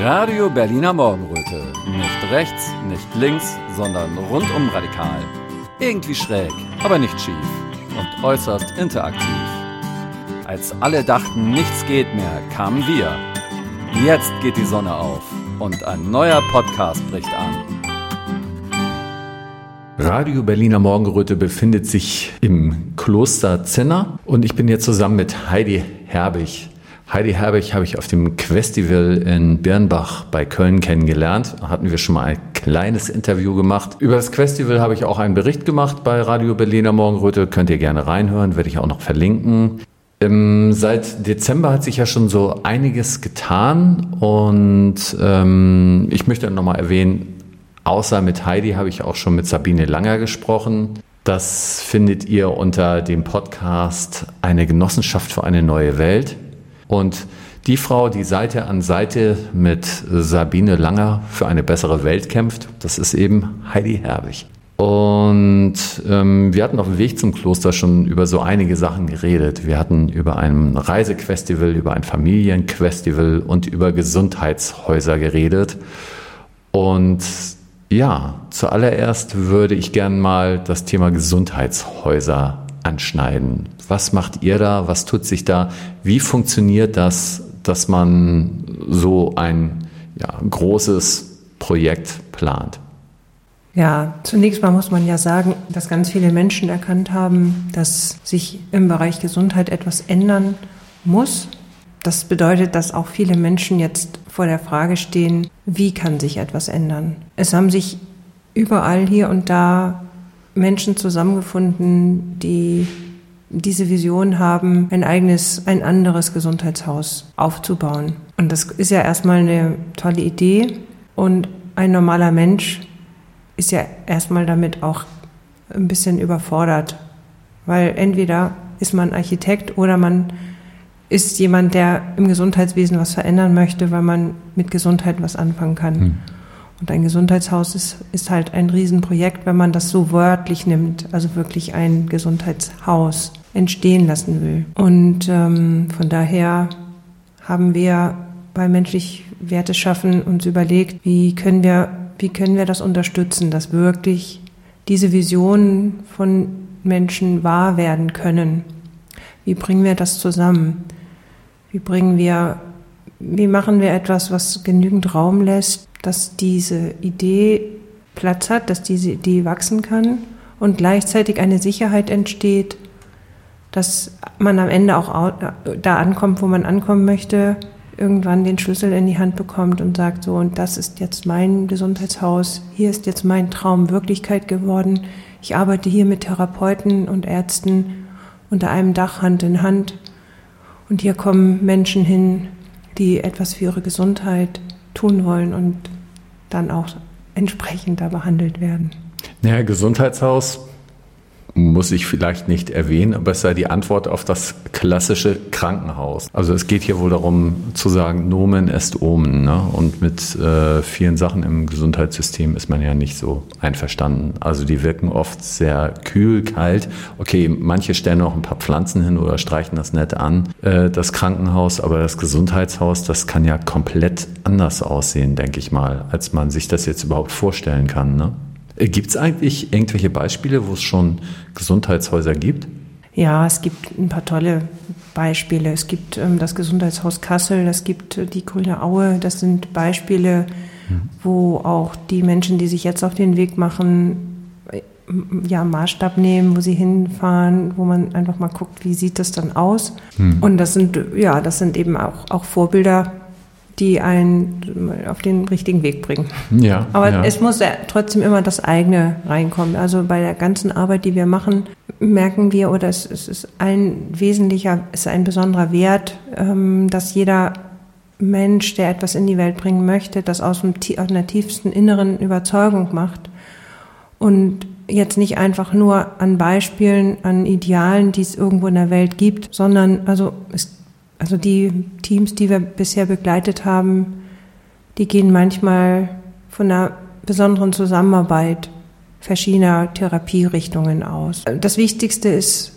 Radio Berliner Morgenröte. Nicht rechts, nicht links, sondern rundum radikal. Irgendwie schräg, aber nicht schief. Und äußerst interaktiv. Als alle dachten, nichts geht mehr, kamen wir. Jetzt geht die Sonne auf und ein neuer Podcast bricht an. Radio Berliner Morgenröte befindet sich im Kloster Zinner und ich bin hier zusammen mit Heidi Herbig. Heidi Herbig habe ich auf dem Questival in Birnbach bei Köln kennengelernt. Da hatten wir schon mal ein kleines Interview gemacht. Über das Questival habe ich auch einen Bericht gemacht bei Radio Berliner Morgenröte. Könnt ihr gerne reinhören, werde ich auch noch verlinken. Ähm, seit Dezember hat sich ja schon so einiges getan und ähm, ich möchte nochmal erwähnen, außer mit Heidi habe ich auch schon mit Sabine Langer gesprochen. Das findet ihr unter dem Podcast Eine Genossenschaft für eine neue Welt. Und die Frau, die Seite an Seite mit Sabine Langer für eine bessere Welt kämpft, das ist eben Heidi Herbig. Und ähm, wir hatten auf dem Weg zum Kloster schon über so einige Sachen geredet. Wir hatten über ein Reisequestival, über ein Familienquestival und über Gesundheitshäuser geredet. Und ja, zuallererst würde ich gern mal das Thema Gesundheitshäuser anschneiden. Was macht ihr da? Was tut sich da? Wie funktioniert das, dass man so ein ja, großes Projekt plant? Ja, zunächst mal muss man ja sagen, dass ganz viele Menschen erkannt haben, dass sich im Bereich Gesundheit etwas ändern muss. Das bedeutet, dass auch viele Menschen jetzt vor der Frage stehen, wie kann sich etwas ändern? Es haben sich überall hier und da Menschen zusammengefunden, die diese Vision haben, ein eigenes, ein anderes Gesundheitshaus aufzubauen. Und das ist ja erstmal eine tolle Idee. Und ein normaler Mensch ist ja erstmal damit auch ein bisschen überfordert. Weil entweder ist man Architekt oder man ist jemand, der im Gesundheitswesen was verändern möchte, weil man mit Gesundheit was anfangen kann. Hm. Und ein Gesundheitshaus ist, ist halt ein Riesenprojekt, wenn man das so wörtlich nimmt, also wirklich ein Gesundheitshaus entstehen lassen will. Und ähm, von daher haben wir bei menschlich Werte schaffen uns überlegt, wie können wir, wie können wir das unterstützen, dass wirklich diese Visionen von Menschen wahr werden können. Wie bringen wir das zusammen? Wie bringen wir, wie machen wir etwas, was genügend Raum lässt, dass diese Idee Platz hat, dass diese Idee wachsen kann und gleichzeitig eine Sicherheit entsteht, dass man am Ende auch da ankommt, wo man ankommen möchte, irgendwann den Schlüssel in die Hand bekommt und sagt so, und das ist jetzt mein Gesundheitshaus, hier ist jetzt mein Traum Wirklichkeit geworden. Ich arbeite hier mit Therapeuten und Ärzten unter einem Dach Hand in Hand. Und hier kommen Menschen hin, die etwas für ihre Gesundheit tun wollen und dann auch entsprechend da behandelt werden. Naja, Gesundheitshaus muss ich vielleicht nicht erwähnen, aber es sei die Antwort auf das klassische Krankenhaus. Also es geht hier wohl darum zu sagen, Nomen est Omen. Ne? Und mit äh, vielen Sachen im Gesundheitssystem ist man ja nicht so einverstanden. Also die wirken oft sehr kühl, kalt. Okay, manche stellen noch ein paar Pflanzen hin oder streichen das nett an, äh, das Krankenhaus, aber das Gesundheitshaus, das kann ja komplett anders aussehen, denke ich mal, als man sich das jetzt überhaupt vorstellen kann. Ne? Äh, gibt es eigentlich irgendwelche Beispiele, wo es schon Gesundheitshäuser gibt? Ja, es gibt ein paar tolle Beispiele. Es gibt ähm, das Gesundheitshaus Kassel, es gibt äh, die Grüne Aue. Das sind Beispiele, mhm. wo auch die Menschen, die sich jetzt auf den Weg machen, äh, ja, Maßstab nehmen, wo sie hinfahren, wo man einfach mal guckt, wie sieht das dann aus. Mhm. Und das sind, ja, das sind eben auch, auch Vorbilder die einen auf den richtigen Weg bringen. Ja, Aber ja. es muss ja trotzdem immer das eigene reinkommen. Also bei der ganzen Arbeit, die wir machen, merken wir, oder es, ist ein wesentlicher, es ist ein besonderer Wert, ähm, dass jeder Mensch, der etwas in die Welt bringen möchte, das aus, dem, aus einer tiefsten inneren Überzeugung macht und jetzt nicht einfach nur an Beispielen, an Idealen, die es irgendwo in der Welt gibt, sondern also es also die Teams, die wir bisher begleitet haben, die gehen manchmal von einer besonderen Zusammenarbeit verschiedener Therapierichtungen aus. Das Wichtigste ist,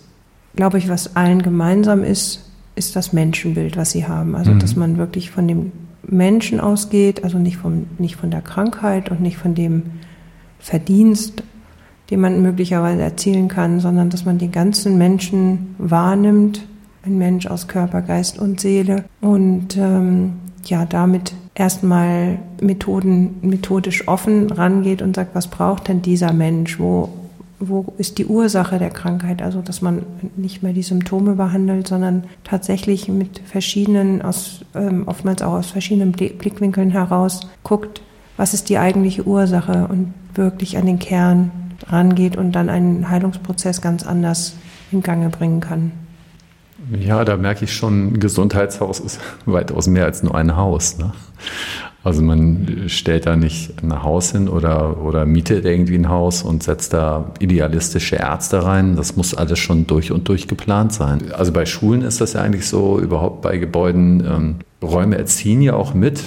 glaube ich, was allen gemeinsam ist, ist das Menschenbild, was sie haben. Also, mhm. dass man wirklich von dem Menschen ausgeht, also nicht, vom, nicht von der Krankheit und nicht von dem Verdienst, den man möglicherweise erzielen kann, sondern dass man den ganzen Menschen wahrnimmt, ein Mensch aus Körper, Geist und Seele und ähm, ja damit erstmal Methoden, methodisch offen rangeht und sagt, was braucht denn dieser Mensch, wo wo ist die Ursache der Krankheit? Also, dass man nicht mehr die Symptome behandelt, sondern tatsächlich mit verschiedenen, aus, ähm, oftmals auch aus verschiedenen Blickwinkeln heraus guckt, was ist die eigentliche Ursache und wirklich an den Kern rangeht und dann einen Heilungsprozess ganz anders in Gange bringen kann. Ja, da merke ich schon, Gesundheitshaus ist weitaus mehr als nur ein Haus. Ne? Also man stellt da nicht ein Haus hin oder, oder mietet irgendwie ein Haus und setzt da idealistische Ärzte rein. Das muss alles schon durch und durch geplant sein. Also bei Schulen ist das ja eigentlich so, überhaupt bei Gebäuden, ähm, Räume erziehen ja auch mit.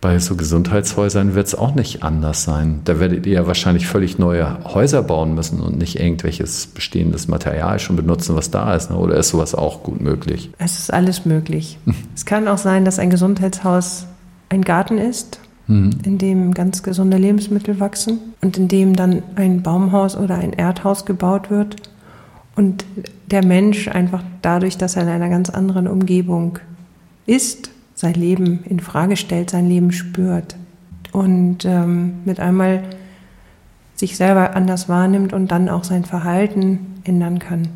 Bei so Gesundheitshäusern wird es auch nicht anders sein. Da werdet ihr ja wahrscheinlich völlig neue Häuser bauen müssen und nicht irgendwelches bestehendes Material schon benutzen, was da ist. Ne? Oder ist sowas auch gut möglich? Es ist alles möglich. es kann auch sein, dass ein Gesundheitshaus ein Garten ist, mhm. in dem ganz gesunde Lebensmittel wachsen und in dem dann ein Baumhaus oder ein Erdhaus gebaut wird und der Mensch einfach dadurch, dass er in einer ganz anderen Umgebung ist, sein Leben in Frage stellt, sein Leben spürt und ähm, mit einmal sich selber anders wahrnimmt und dann auch sein Verhalten ändern kann.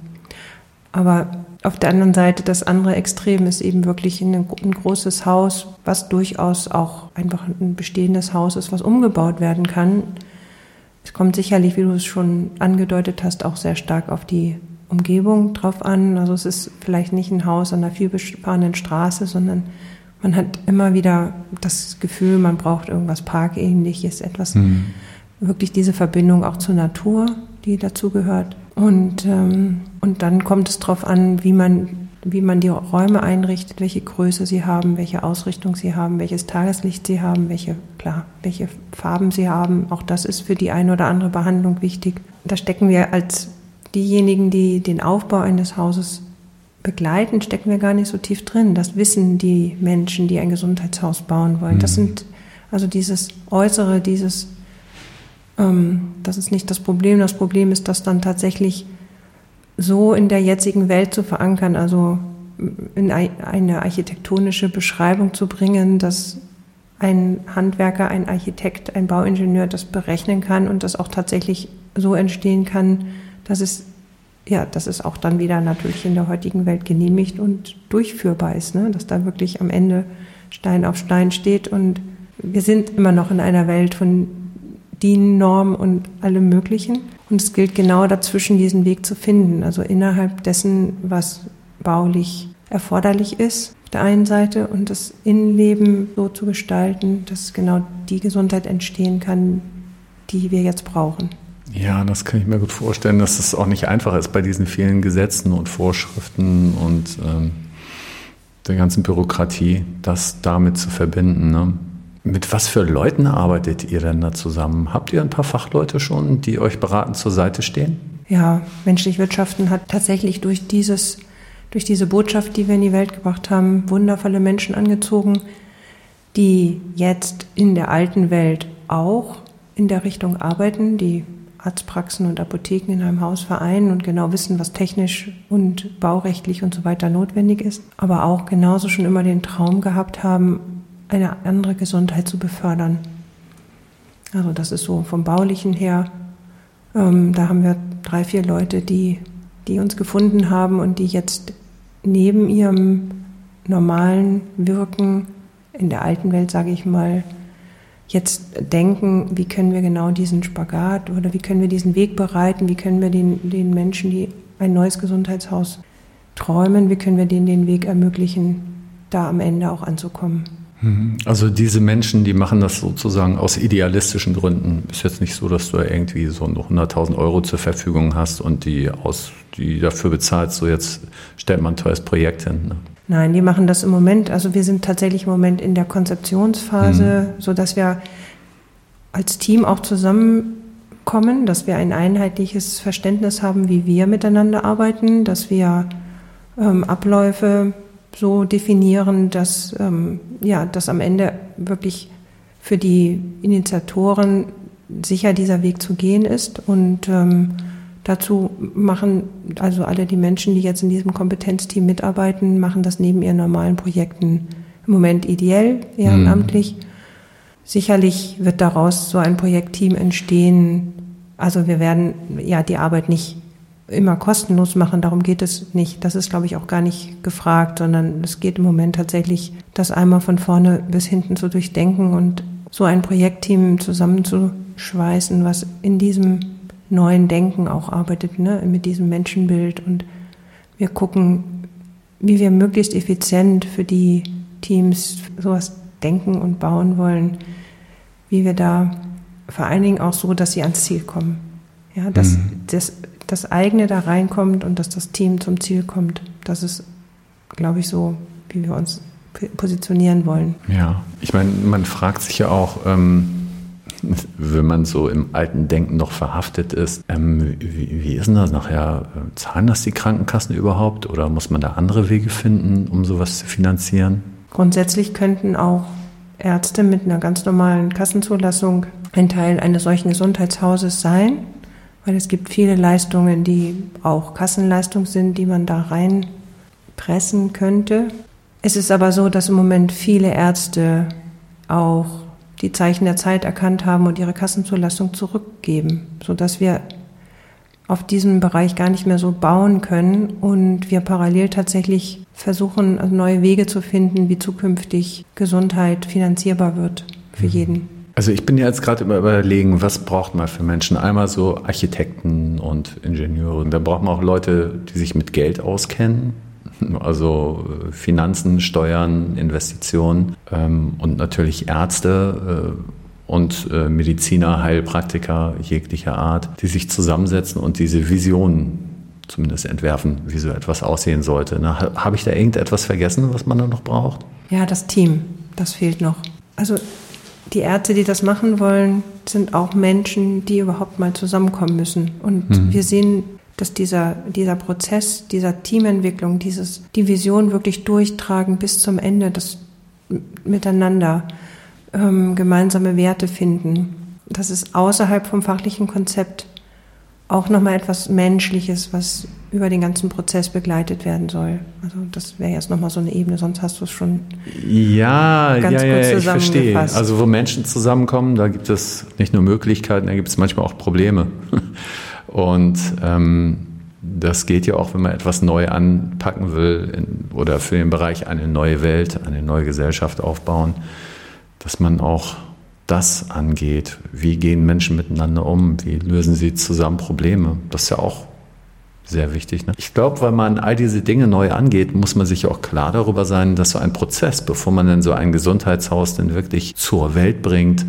Aber auf der anderen Seite, das andere Extrem ist eben wirklich ein, ein, großes Haus, was durchaus auch einfach ein bestehendes Haus ist, was umgebaut werden kann. Es kommt sicherlich, wie du es schon angedeutet hast, auch sehr stark auf die Umgebung drauf an. Also es ist vielleicht nicht ein Haus an einer vielbefahrenen Straße, sondern man hat immer wieder das Gefühl, man braucht irgendwas Parkähnliches, etwas, mhm. wirklich diese Verbindung auch zur Natur, die dazu gehört. Und, ähm, und dann kommt es darauf an, wie man, wie man die Räume einrichtet, welche Größe sie haben, welche Ausrichtung sie haben, welches Tageslicht sie haben, welche, klar, welche Farben sie haben. Auch das ist für die eine oder andere Behandlung wichtig. Da stecken wir als diejenigen, die den Aufbau eines Hauses begleiten, stecken wir gar nicht so tief drin. Das wissen die Menschen, die ein Gesundheitshaus bauen wollen. Das mhm. sind also dieses Äußere, dieses ähm, das ist nicht das Problem. Das Problem ist, das dann tatsächlich so in der jetzigen Welt zu verankern, also in eine architektonische Beschreibung zu bringen, dass ein Handwerker, ein Architekt, ein Bauingenieur das berechnen kann und das auch tatsächlich so entstehen kann, dass es ja, dass es auch dann wieder natürlich in der heutigen Welt genehmigt und durchführbar ist, ne? dass da wirklich am Ende Stein auf Stein steht und wir sind immer noch in einer Welt von DIN-Norm und allem Möglichen. Und es gilt genau dazwischen, diesen Weg zu finden. Also innerhalb dessen, was baulich erforderlich ist, auf der einen Seite, und das Innenleben so zu gestalten, dass genau die Gesundheit entstehen kann, die wir jetzt brauchen. Ja, das kann ich mir gut vorstellen, dass es auch nicht einfach ist bei diesen vielen Gesetzen und Vorschriften und ähm, der ganzen Bürokratie, das damit zu verbinden. Ne? Mit was für Leuten arbeitet ihr denn da zusammen? Habt ihr ein paar Fachleute schon, die euch beratend zur Seite stehen? Ja, menschlich Wirtschaften hat tatsächlich durch dieses, durch diese Botschaft, die wir in die Welt gebracht haben, wundervolle Menschen angezogen, die jetzt in der alten Welt auch in der Richtung arbeiten, die Arztpraxen und Apotheken in einem Haus vereinen und genau wissen, was technisch und baurechtlich und so weiter notwendig ist, aber auch genauso schon immer den Traum gehabt haben, eine andere Gesundheit zu befördern. Also das ist so vom Baulichen her. Ähm, da haben wir drei, vier Leute, die, die uns gefunden haben und die jetzt neben ihrem normalen Wirken in der alten Welt, sage ich mal, jetzt denken, wie können wir genau diesen Spagat oder wie können wir diesen Weg bereiten, wie können wir den, den Menschen, die ein neues Gesundheitshaus träumen, wie können wir denen den Weg ermöglichen, da am Ende auch anzukommen. Mhm. Also diese Menschen, die machen das sozusagen aus idealistischen Gründen. Ist jetzt nicht so, dass du irgendwie so 100.000 Euro zur Verfügung hast und die, aus, die dafür bezahlst, so jetzt stellt man ein teures Projekt hin. Ne? Nein, die machen das im Moment. Also wir sind tatsächlich im Moment in der Konzeptionsphase, mhm. so dass wir als Team auch zusammenkommen, dass wir ein einheitliches Verständnis haben, wie wir miteinander arbeiten, dass wir ähm, Abläufe so definieren, dass, ähm, ja, dass am Ende wirklich für die Initiatoren sicher dieser Weg zu gehen ist. Und ähm, dazu machen also alle die Menschen, die jetzt in diesem Kompetenzteam mitarbeiten, machen das neben ihren normalen Projekten im Moment ideell, ehrenamtlich. Mhm. Sicherlich wird daraus so ein Projektteam entstehen. Also wir werden ja die Arbeit nicht immer kostenlos machen, darum geht es nicht. Das ist, glaube ich, auch gar nicht gefragt, sondern es geht im Moment tatsächlich, das einmal von vorne bis hinten zu durchdenken und so ein Projektteam zusammenzuschweißen, was in diesem neuen Denken auch arbeitet, ne, mit diesem Menschenbild. Und wir gucken, wie wir möglichst effizient für die Teams sowas denken und bauen wollen, wie wir da vor allen Dingen auch so, dass sie ans Ziel kommen. Ja, dass mhm. das, das eigene da reinkommt und dass das Team zum Ziel kommt. Das ist, glaube ich, so, wie wir uns positionieren wollen. Ja, ich meine, man fragt sich ja auch, ähm, wenn man so im alten Denken noch verhaftet ist, ähm, wie, wie, ist denn das nachher? Zahlen das die Krankenkassen überhaupt oder muss man da andere Wege finden, um sowas zu finanzieren? Grundsätzlich könnten auch Ärzte mit einer ganz normalen Kassenzulassung ein Teil eines solchen Gesundheitshauses sein, weil es gibt viele Leistungen, die auch Kassenleistung sind, die man da reinpressen könnte. Es ist aber so, dass im Moment viele Ärzte auch die Zeichen der Zeit erkannt haben und ihre Kassenzulassung zurückgeben, sodass wir auf diesem Bereich gar nicht mehr so bauen können und wir parallel tatsächlich versuchen, neue Wege zu finden, wie zukünftig Gesundheit finanzierbar wird für mhm. jeden. Also ich bin jetzt gerade überlegen, was braucht man für Menschen? Einmal so Architekten und Ingenieure. Da braucht man auch Leute, die sich mit Geld auskennen, also äh, Finanzen, Steuern, Investitionen ähm, und natürlich Ärzte äh, und äh, Mediziner, Heilpraktiker jeglicher Art, die sich zusammensetzen und diese Vision zumindest entwerfen, wie so etwas aussehen sollte. Habe ich da irgendetwas vergessen, was man da noch braucht? Ja, das Team, das fehlt noch. Also die Ärzte, die das machen wollen, sind auch Menschen, die überhaupt mal zusammenkommen müssen. Und mhm. wir sehen, dass dieser, dieser Prozess, dieser Teamentwicklung, dieses, die Vision wirklich durchtragen bis zum Ende, das Miteinander, ähm, gemeinsame Werte finden. Das ist außerhalb vom fachlichen Konzept auch nochmal etwas Menschliches, was über den ganzen Prozess begleitet werden soll. Also das wäre jetzt nochmal so eine Ebene, sonst hast du es schon ja, ganz ja, kurz ja, ich verstehe. Also wo Menschen zusammenkommen, da gibt es nicht nur Möglichkeiten, da gibt es manchmal auch Probleme. Und ähm, das geht ja auch, wenn man etwas neu anpacken will in, oder für den Bereich eine neue Welt, eine neue Gesellschaft aufbauen dass man auch das angeht. Wie gehen Menschen miteinander um? Wie lösen sie zusammen Probleme? Das ist ja auch sehr wichtig. Ne? Ich glaube, weil man all diese Dinge neu angeht, muss man sich auch klar darüber sein, dass so ein Prozess, bevor man dann so ein Gesundheitshaus dann wirklich zur Welt bringt,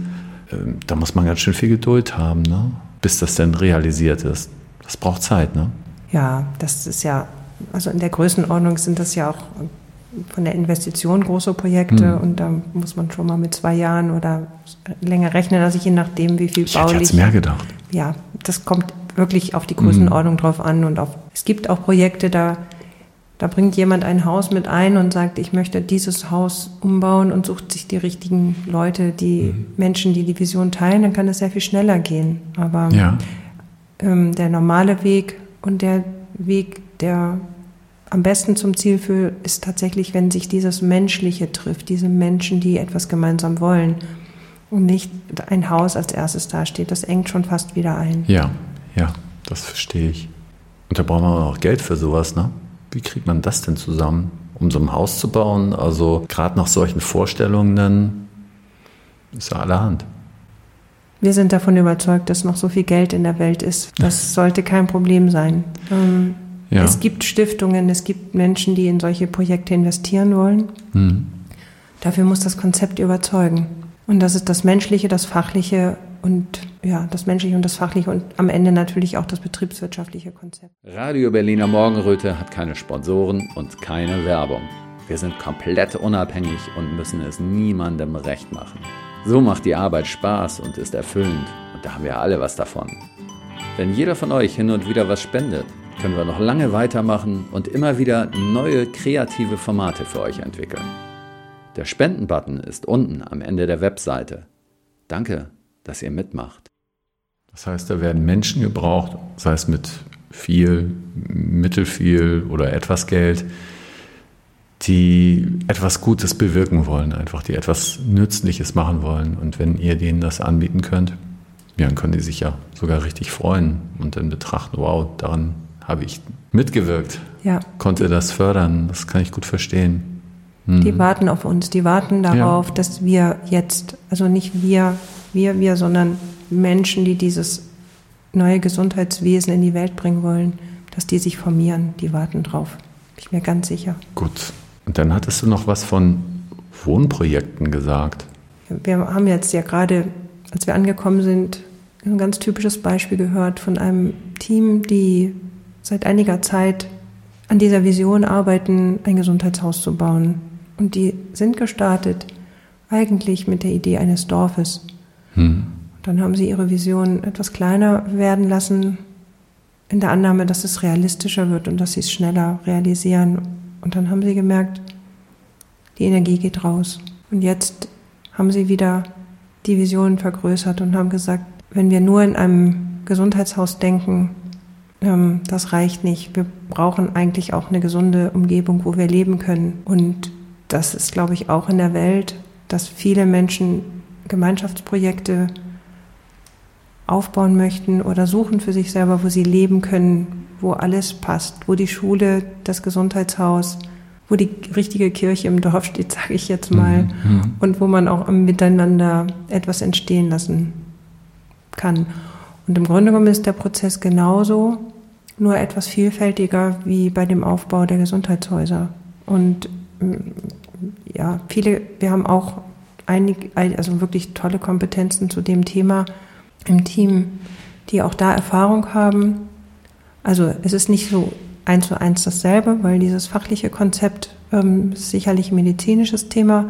äh, da muss man ganz schön viel Geduld haben, ne? Bis das dann realisiert ist. Das braucht Zeit, ne? Ja, das ist ja, also in der Größenordnung sind das ja auch von der Investition große Projekte hm. und da muss man schon mal mit zwei Jahren oder länger rechnen, also je nachdem, wie viel ich baulich. Ich mehr gedacht. Ja, das kommt wirklich auf die Größenordnung hm. drauf an und auf, es gibt auch Projekte, da, da bringt jemand ein Haus mit ein und sagt, ich möchte dieses Haus umbauen und sucht sich die richtigen Leute, die hm. Menschen, die die Vision teilen, dann kann es sehr viel schneller gehen. Aber ja. ähm, der normale Weg und der Weg, der am besten zum Ziel führt, ist tatsächlich, wenn sich dieses Menschliche trifft, diese Menschen, die etwas gemeinsam wollen und nicht ein Haus als erstes dasteht. Das engt schon fast wieder ein. Ja, ja, das verstehe ich. Und da braucht man auch Geld für sowas, ne? Wie kriegt man das denn zusammen, um so ein Haus zu bauen? Also gerade nach solchen Vorstellungen ist ja allerhand. Wir sind davon überzeugt, dass noch so viel Geld in der Welt ist. Das sollte kein Problem sein. Ähm, ja. Es gibt Stiftungen, es gibt Menschen, die in solche Projekte investieren wollen. Mhm. Dafür muss das Konzept überzeugen. Und das ist das Menschliche, das Fachliche und ja, das Menschliche und das Fachliche und am Ende natürlich auch das betriebswirtschaftliche Konzept. Radio Berliner Morgenröte hat keine Sponsoren und keine Werbung. Wir sind komplett unabhängig und müssen es niemandem recht machen. So macht die Arbeit Spaß und ist erfüllend und da haben wir alle was davon. Wenn jeder von euch hin und wieder was spendet, können wir noch lange weitermachen und immer wieder neue kreative Formate für euch entwickeln. Der Spenden-Button ist unten am Ende der Webseite. Danke, dass ihr mitmacht. Das heißt, da werden Menschen gebraucht, sei es mit viel, mittelfiel oder etwas Geld, die etwas Gutes bewirken wollen, einfach die etwas Nützliches machen wollen. Und wenn ihr denen das anbieten könnt, ja, dann können die sich ja sogar richtig freuen und dann betrachten, wow, daran habe ich mitgewirkt, ja. konnte das fördern, das kann ich gut verstehen. Mhm. Die warten auf uns, die warten darauf, ja. dass wir jetzt, also nicht wir, wir, wir, sondern Menschen, die dieses neue Gesundheitswesen in die Welt bringen wollen, dass die sich formieren, die warten drauf. Bin ich mir ganz sicher. Gut. Und dann hattest du noch was von Wohnprojekten gesagt. Wir haben jetzt ja gerade, als wir angekommen sind, ein ganz typisches Beispiel gehört von einem Team, die seit einiger Zeit an dieser Vision arbeiten, ein Gesundheitshaus zu bauen. Und die sind gestartet eigentlich mit der Idee eines Dorfes. Hm. Dann haben sie ihre Vision etwas kleiner werden lassen, in der Annahme, dass es realistischer wird und dass sie es schneller realisieren. Und dann haben sie gemerkt, die Energie geht raus. Und jetzt haben sie wieder die Vision vergrößert und haben gesagt, wenn wir nur in einem Gesundheitshaus denken, ähm, das reicht nicht. Wir brauchen eigentlich auch eine gesunde Umgebung, wo wir leben können. Und das ist, glaube ich, auch in der Welt, dass viele Menschen Gemeinschaftsprojekte aufbauen möchten oder suchen für sich selber, wo sie leben können, wo alles passt, wo die Schule, das Gesundheitshaus, wo die richtige Kirche im Dorf steht, sage ich jetzt mal, mhm. mhm. und wo man auch miteinander etwas entstehen lassen kann. Und im Grunde genommen ist der Prozess genauso, nur etwas vielfältiger wie bei dem Aufbau der Gesundheitshäuser. Und ja, viele, wir haben auch einige, also wirklich tolle Kompetenzen zu dem Thema im Team, die auch da Erfahrung haben. Also es ist nicht so eins zu eins dasselbe, weil dieses fachliche Konzept ähm, ist sicherlich ein medizinisches Thema.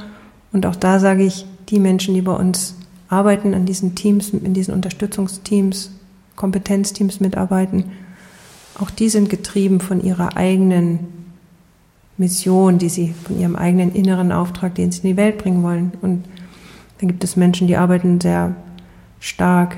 Und auch da sage ich, die Menschen, die bei uns arbeiten, an diesen Teams, in diesen Unterstützungsteams, Kompetenzteams mitarbeiten, auch die sind getrieben von ihrer eigenen Mission, die sie, von ihrem eigenen inneren Auftrag, den sie in die Welt bringen wollen. Und dann gibt es Menschen, die arbeiten sehr stark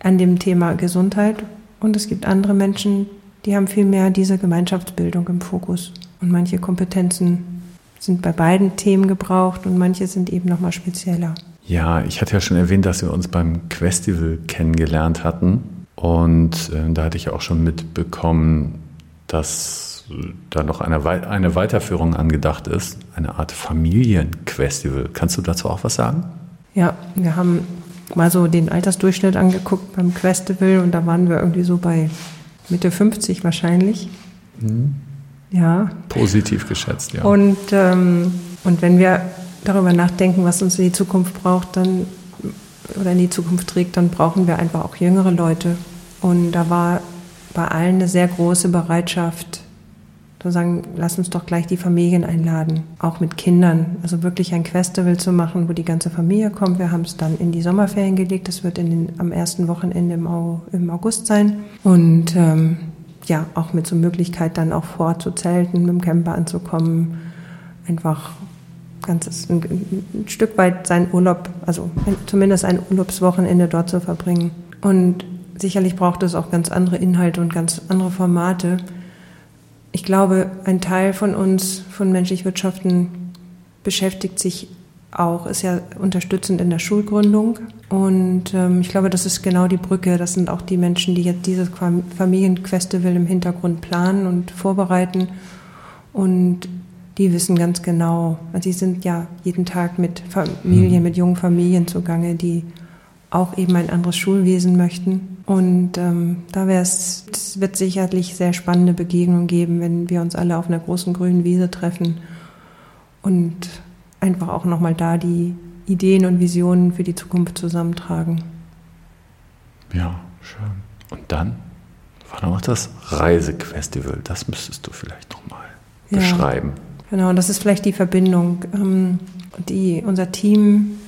an dem Thema Gesundheit. Und es gibt andere Menschen, die haben viel mehr diese Gemeinschaftsbildung im Fokus. Und manche Kompetenzen sind bei beiden Themen gebraucht und manche sind eben nochmal spezieller. Ja, ich hatte ja schon erwähnt, dass wir uns beim Questival kennengelernt hatten. Und äh, da hatte ich auch schon mitbekommen, dass da noch eine, eine Weiterführung angedacht ist, eine Art Familienquestival. Kannst du dazu auch was sagen? Ja, wir haben mal so den Altersdurchschnitt angeguckt beim Questival und da waren wir irgendwie so bei Mitte 50 wahrscheinlich. Mhm. Ja. Positiv geschätzt, ja. Und, ähm, und wenn wir darüber nachdenken, was uns in die Zukunft braucht, dann oder in die Zukunft trägt, dann brauchen wir einfach auch jüngere Leute. Und da war bei allen eine sehr große Bereitschaft, zu sagen, lass uns doch gleich die Familien einladen, auch mit Kindern. Also wirklich ein Festival zu machen, wo die ganze Familie kommt. Wir haben es dann in die Sommerferien gelegt. Das wird in den, am ersten Wochenende im, im August sein. Und ähm, ja, auch mit so Möglichkeit dann auch vor zu zelten, mit dem Camper anzukommen. Einfach ganzes, ein, ein Stück weit seinen Urlaub, also zumindest ein Urlaubswochenende dort zu verbringen. Und sicherlich braucht es auch ganz andere Inhalte und ganz andere Formate ich glaube, ein Teil von uns, von menschlich Wirtschaften, beschäftigt sich auch, ist ja unterstützend in der Schulgründung. Und ähm, ich glaube, das ist genau die Brücke. Das sind auch die Menschen, die jetzt dieses Familienfestival im Hintergrund planen und vorbereiten. Und die wissen ganz genau, also sie sind ja jeden Tag mit Familien, mhm. mit jungen Familien zugange, die auch eben ein anderes Schulwesen möchten. Und ähm, da wäre es, es wird sicherlich sehr spannende Begegnungen geben, wenn wir uns alle auf einer großen grünen Wiese treffen und einfach auch nochmal da die Ideen und Visionen für die Zukunft zusammentragen. Ja, schön. Und dann war noch das Reisefestival. Das müsstest du vielleicht nochmal ja, beschreiben. Genau, das ist vielleicht die Verbindung. Ähm, die, unser Team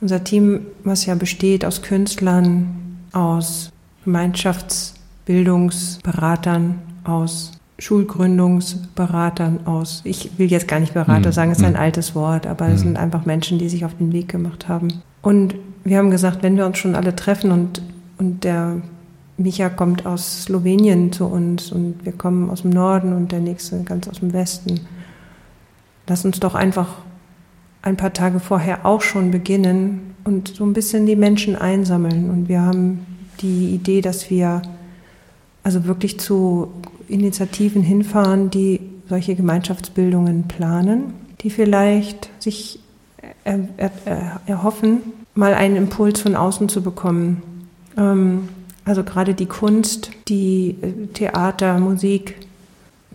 unser Team, was ja besteht aus Künstlern, aus Gemeinschafts, Bildungsberatern, aus Schulgründungsberatern, aus, ich will jetzt gar nicht Berater mhm. sagen, es ist ein mhm. altes Wort, aber es mhm. sind einfach Menschen, die sich auf den Weg gemacht haben. Und wir haben gesagt, wenn wir uns schon alle treffen und, und der Micha kommt aus Slowenien zu uns und wir kommen aus dem Norden und der nächste ganz aus dem Westen, lass uns doch einfach ein paar Tage vorher auch schon beginnen und so ein bisschen die Menschen einsammeln. Und wir haben die Idee, dass wir also wirklich zu Initiativen hinfahren, die solche Gemeinschaftsbildungen planen, die vielleicht sich er, er, erhoffen, mal einen Impuls von außen zu bekommen. Ähm, also gerade die Kunst, die äh, Theater, Musik,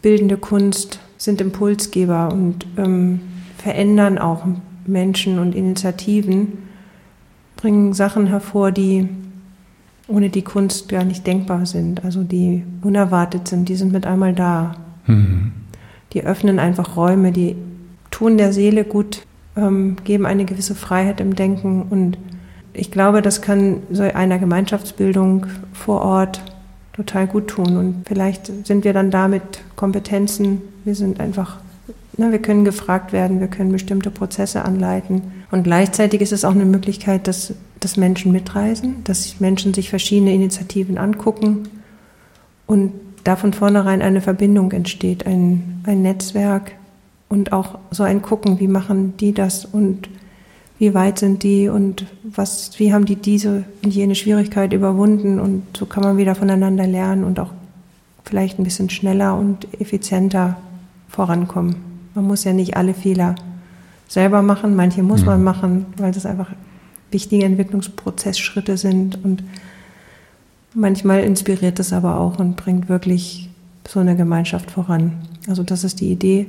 bildende Kunst sind Impulsgeber und ähm, verändern auch Menschen und Initiativen, bringen Sachen hervor, die ohne die Kunst gar nicht denkbar sind, also die unerwartet sind, die sind mit einmal da. Mhm. Die öffnen einfach Räume, die tun der Seele gut, ähm, geben eine gewisse Freiheit im Denken und ich glaube, das kann so einer Gemeinschaftsbildung vor Ort total gut tun und vielleicht sind wir dann damit Kompetenzen, wir sind einfach na, wir können gefragt werden, wir können bestimmte Prozesse anleiten. Und gleichzeitig ist es auch eine Möglichkeit, dass, dass Menschen mitreisen, dass Menschen sich verschiedene Initiativen angucken und da von vornherein eine Verbindung entsteht, ein, ein Netzwerk und auch so ein Gucken, wie machen die das und wie weit sind die und was, wie haben die diese und jene Schwierigkeit überwunden und so kann man wieder voneinander lernen und auch vielleicht ein bisschen schneller und effizienter vorankommen. Man muss ja nicht alle Fehler selber machen, manche muss mhm. man machen, weil das einfach wichtige Entwicklungsprozessschritte sind und manchmal inspiriert es aber auch und bringt wirklich so eine Gemeinschaft voran. Also das ist die Idee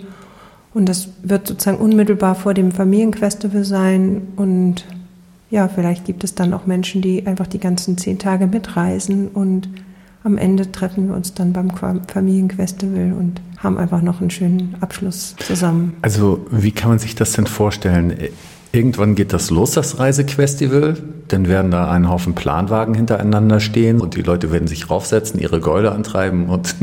und das wird sozusagen unmittelbar vor dem Familienfestival sein und ja, vielleicht gibt es dann auch Menschen, die einfach die ganzen zehn Tage mitreisen und am Ende treffen wir uns dann beim Familienfestival und haben einfach noch einen schönen Abschluss zusammen. Also wie kann man sich das denn vorstellen? Irgendwann geht das los, das Reisefestival. Dann werden da ein Haufen Planwagen hintereinander stehen und die Leute werden sich raufsetzen, ihre Gäule antreiben und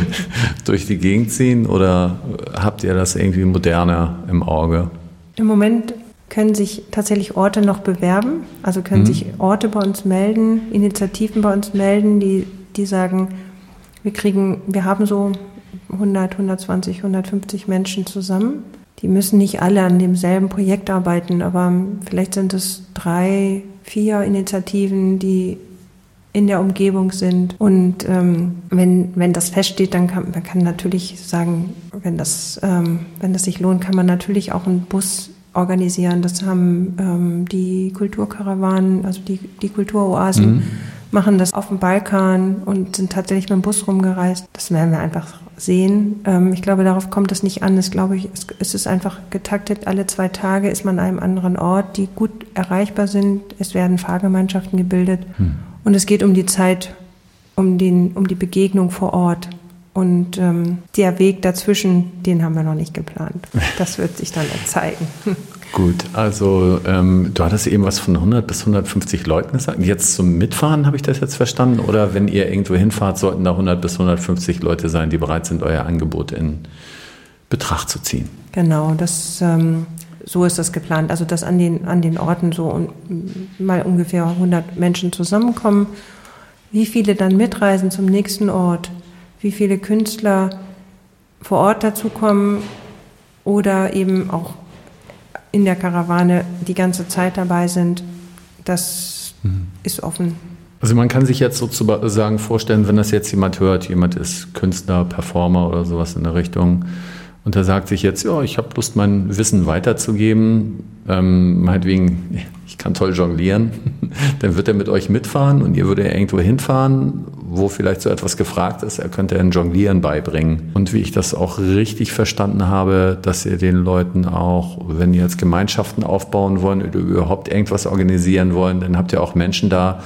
durch die Gegend ziehen. Oder habt ihr das irgendwie moderner im Auge? Im Moment können sich tatsächlich Orte noch bewerben. Also können mhm. sich Orte bei uns melden, Initiativen bei uns melden, die die sagen, wir kriegen, wir haben so 100, 120, 150 Menschen zusammen. Die müssen nicht alle an demselben Projekt arbeiten, aber vielleicht sind es drei, vier Initiativen, die in der Umgebung sind. Und ähm, wenn, wenn das feststeht, dann kann man kann natürlich sagen, wenn das, ähm, wenn das sich lohnt, kann man natürlich auch einen Bus organisieren. Das haben ähm, die Kulturkarawanen, also die, die Kulturoasen. Mhm machen das auf dem Balkan und sind tatsächlich mit dem Bus rumgereist. Das werden wir einfach sehen. Ähm, ich glaube, darauf kommt es nicht an. Es, glaube ich, es ist einfach getaktet. Alle zwei Tage ist man an einem anderen Ort, die gut erreichbar sind. Es werden Fahrgemeinschaften gebildet. Hm. Und es geht um die Zeit, um, den, um die Begegnung vor Ort. Und ähm, der Weg dazwischen, den haben wir noch nicht geplant. Das wird sich dann zeigen. Gut, also ähm, du hattest eben was von 100 bis 150 Leuten gesagt. Jetzt zum Mitfahren habe ich das jetzt verstanden? Oder wenn ihr irgendwo hinfahrt, sollten da 100 bis 150 Leute sein, die bereit sind, euer Angebot in Betracht zu ziehen? Genau, das, ähm, so ist das geplant. Also dass an den, an den Orten so un, mal ungefähr 100 Menschen zusammenkommen. Wie viele dann mitreisen zum nächsten Ort? Wie viele Künstler vor Ort dazukommen? Oder eben auch in der Karawane die ganze Zeit dabei sind, das mhm. ist offen. Also man kann sich jetzt sozusagen vorstellen, wenn das jetzt jemand hört, jemand ist Künstler, Performer oder sowas in der Richtung, und er sagt sich jetzt, ja, ich habe Lust, mein Wissen weiterzugeben, ähm, meinetwegen, ich kann toll jonglieren, dann wird er mit euch mitfahren und ihr würdet irgendwo hinfahren, wo vielleicht so etwas gefragt ist, er könnte ein Jonglieren beibringen. Und wie ich das auch richtig verstanden habe, dass ihr den Leuten auch, wenn ihr jetzt Gemeinschaften aufbauen wollen oder überhaupt irgendwas organisieren wollen, dann habt ihr auch Menschen da,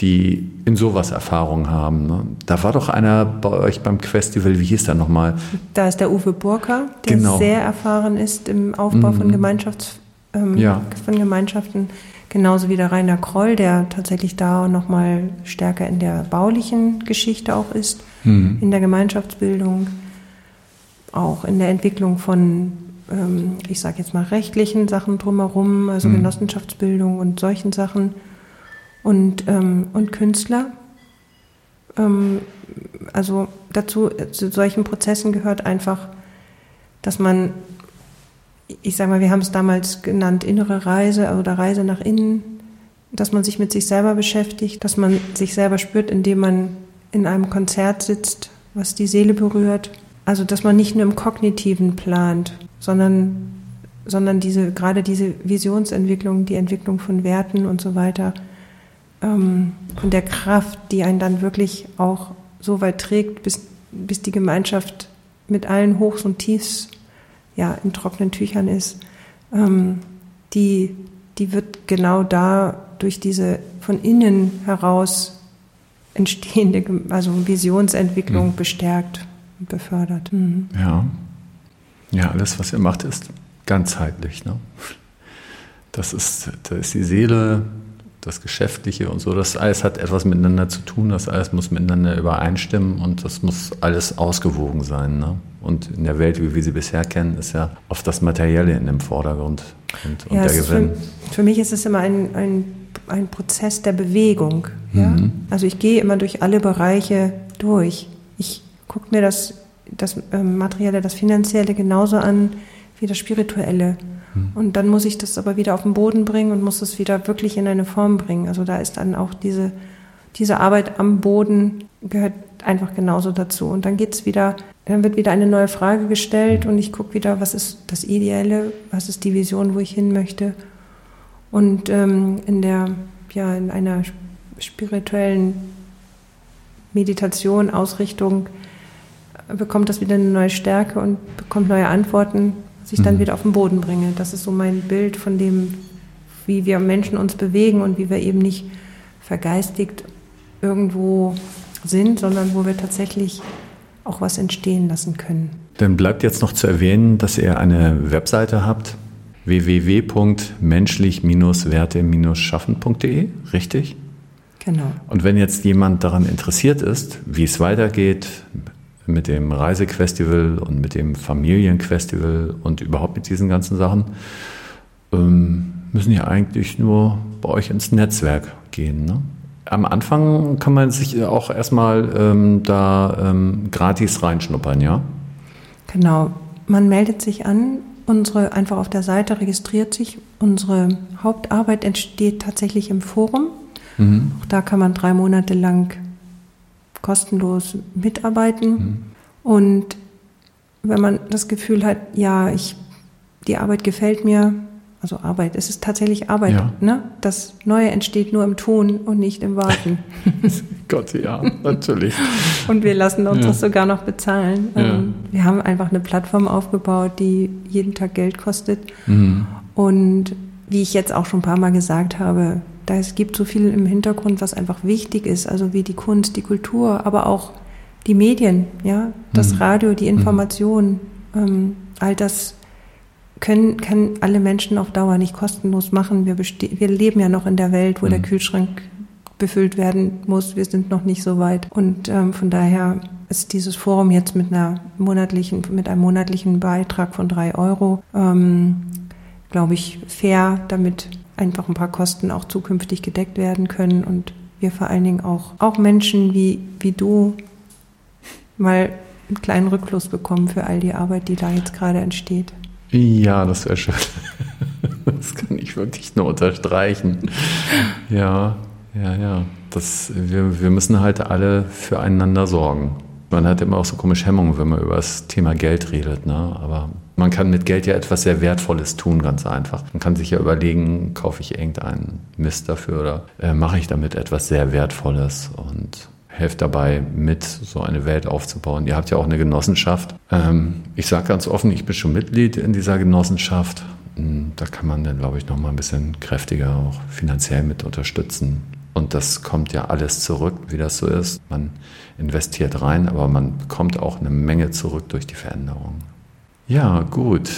die in sowas Erfahrung haben. Ne? Da war doch einer bei euch beim Festival, wie hieß der nochmal? Da ist der Uwe Burka, der genau. sehr erfahren ist im Aufbau mhm. von, Gemeinschafts, ähm, ja. von Gemeinschaften. Genauso wie der Rainer Kroll, der tatsächlich da nochmal stärker in der baulichen Geschichte auch ist, mhm. in der Gemeinschaftsbildung, auch in der Entwicklung von, ähm, ich sage jetzt mal, rechtlichen Sachen drumherum, also mhm. Genossenschaftsbildung und solchen Sachen. Und, ähm, und Künstler. Ähm, also dazu, zu solchen Prozessen gehört einfach, dass man ich sage mal, wir haben es damals genannt, innere Reise oder Reise nach innen, dass man sich mit sich selber beschäftigt, dass man sich selber spürt, indem man in einem Konzert sitzt, was die Seele berührt. Also, dass man nicht nur im Kognitiven plant, sondern, sondern diese, gerade diese Visionsentwicklung, die Entwicklung von Werten und so weiter, ähm, und der Kraft, die einen dann wirklich auch so weit trägt, bis, bis die Gemeinschaft mit allen Hochs und Tiefs ja, in trockenen Tüchern ist, ähm, die, die wird genau da durch diese von innen heraus entstehende, also Visionsentwicklung mhm. bestärkt und befördert. Mhm. Ja. Ja, alles, was ihr macht, ist ganzheitlich. Ne? Das ist, da ist die Seele, das Geschäftliche und so, das alles hat etwas miteinander zu tun, das alles muss miteinander übereinstimmen und das muss alles ausgewogen sein. Ne? Und in der Welt, wie wir sie bisher kennen, ist ja oft das Materielle in dem Vordergrund und, und ja, der Gewinn. Für, für, mich ist es immer ein, ein, ein Prozess der Bewegung. Ja? Mhm. Also ich gehe immer durch alle Bereiche durch. Ich gucke mir das, das ähm, Materielle, das Finanzielle genauso an wie das Spirituelle. Mhm. Und dann muss ich das aber wieder auf den Boden bringen und muss es wieder wirklich in eine Form bringen. Also da ist dann auch diese, diese Arbeit am Boden gehört einfach genauso dazu. Und dann geht's wieder dann wird wieder eine neue Frage gestellt und ich gucke wieder, was ist das Ideelle, was ist die Vision, wo ich hin möchte. Und ähm, in der, ja, in einer spirituellen Meditation, Ausrichtung bekommt das wieder eine neue Stärke und bekommt neue Antworten, was ich dann mhm. wieder auf den Boden bringe. Das ist so mein Bild von dem, wie wir Menschen uns bewegen und wie wir eben nicht vergeistigt irgendwo sind, sondern wo wir tatsächlich auch was entstehen lassen können. Dann bleibt jetzt noch zu erwähnen, dass ihr eine Webseite habt, www.menschlich-werte-schaffen.de, richtig? Genau. Und wenn jetzt jemand daran interessiert ist, wie es weitergeht mit dem Reisequestival und mit dem Familienquestival und überhaupt mit diesen ganzen Sachen, ähm, müssen ja eigentlich nur bei euch ins Netzwerk gehen. Ne? am Anfang kann man sich auch erstmal ähm, da ähm, gratis reinschnuppern, ja? Genau. Man meldet sich an, unsere einfach auf der Seite registriert sich. Unsere Hauptarbeit entsteht tatsächlich im Forum. Mhm. Auch da kann man drei Monate lang kostenlos mitarbeiten. Mhm. Und wenn man das Gefühl hat, ja, ich, die Arbeit gefällt mir, also Arbeit, es ist tatsächlich Arbeit. Ja. Ne? Das Neue entsteht nur im Tun und nicht im Warten. Gott, ja, natürlich. und wir lassen uns ja. das sogar noch bezahlen. Ja. Ähm, wir haben einfach eine Plattform aufgebaut, die jeden Tag Geld kostet. Mhm. Und wie ich jetzt auch schon ein paar Mal gesagt habe, da es gibt so viel im Hintergrund, was einfach wichtig ist, also wie die Kunst, die Kultur, aber auch die Medien, ja, das mhm. Radio, die Information, mhm. ähm, all das können, können alle Menschen auf Dauer nicht kostenlos machen. Wir, wir leben ja noch in der Welt, wo mhm. der Kühlschrank befüllt werden muss. Wir sind noch nicht so weit. Und ähm, von daher ist dieses Forum jetzt mit einer monatlichen, mit einem monatlichen Beitrag von drei Euro, ähm, glaube ich, fair, damit einfach ein paar Kosten auch zukünftig gedeckt werden können und wir vor allen Dingen auch, auch Menschen wie, wie du mal einen kleinen Rückfluss bekommen für all die Arbeit, die da jetzt gerade entsteht. Ja, das wäre schön. Das kann ich wirklich nur unterstreichen. Ja, ja, ja. Das, wir, wir müssen halt alle füreinander sorgen. Man hat immer auch so komische Hemmungen, wenn man über das Thema Geld redet. Ne? Aber man kann mit Geld ja etwas sehr Wertvolles tun, ganz einfach. Man kann sich ja überlegen, kaufe ich irgendeinen Mist dafür oder äh, mache ich damit etwas sehr Wertvolles. Und helfe dabei mit, so eine Welt aufzubauen. Ihr habt ja auch eine Genossenschaft. Ähm, ich sage ganz offen, ich bin schon Mitglied in dieser Genossenschaft. Hm, da kann man dann, glaube ich, noch mal ein bisschen kräftiger auch finanziell mit unterstützen. Und das kommt ja alles zurück, wie das so ist. Man investiert rein, aber man bekommt auch eine Menge zurück durch die Veränderung. Ja, gut.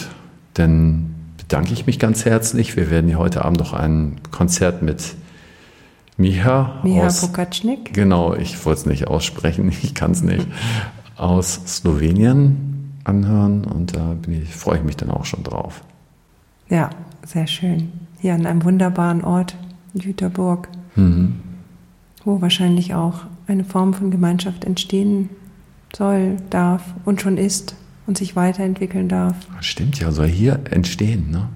Dann bedanke ich mich ganz herzlich. Wir werden hier heute Abend noch ein Konzert mit Miha, Miha aus. Genau, ich wollte es nicht aussprechen, ich kann es nicht. Aus Slowenien anhören und da bin ich, freue ich mich dann auch schon drauf. Ja, sehr schön. Hier an einem wunderbaren Ort, Jüterburg, Mhm. wo wahrscheinlich auch eine Form von Gemeinschaft entstehen soll, darf und schon ist und sich weiterentwickeln darf. Stimmt ja, soll hier entstehen, ne?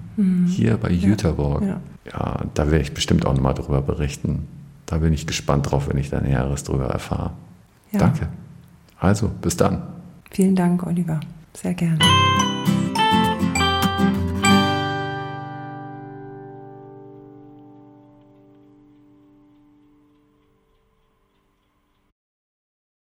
Hier bei Jüterborg. Mhm. Ja. Ja, da werde ich bestimmt auch nochmal drüber berichten. Da bin ich gespannt drauf, wenn ich da Näheres drüber erfahre. Ja. Danke. Also, bis dann. Vielen Dank, Oliver. Sehr gerne.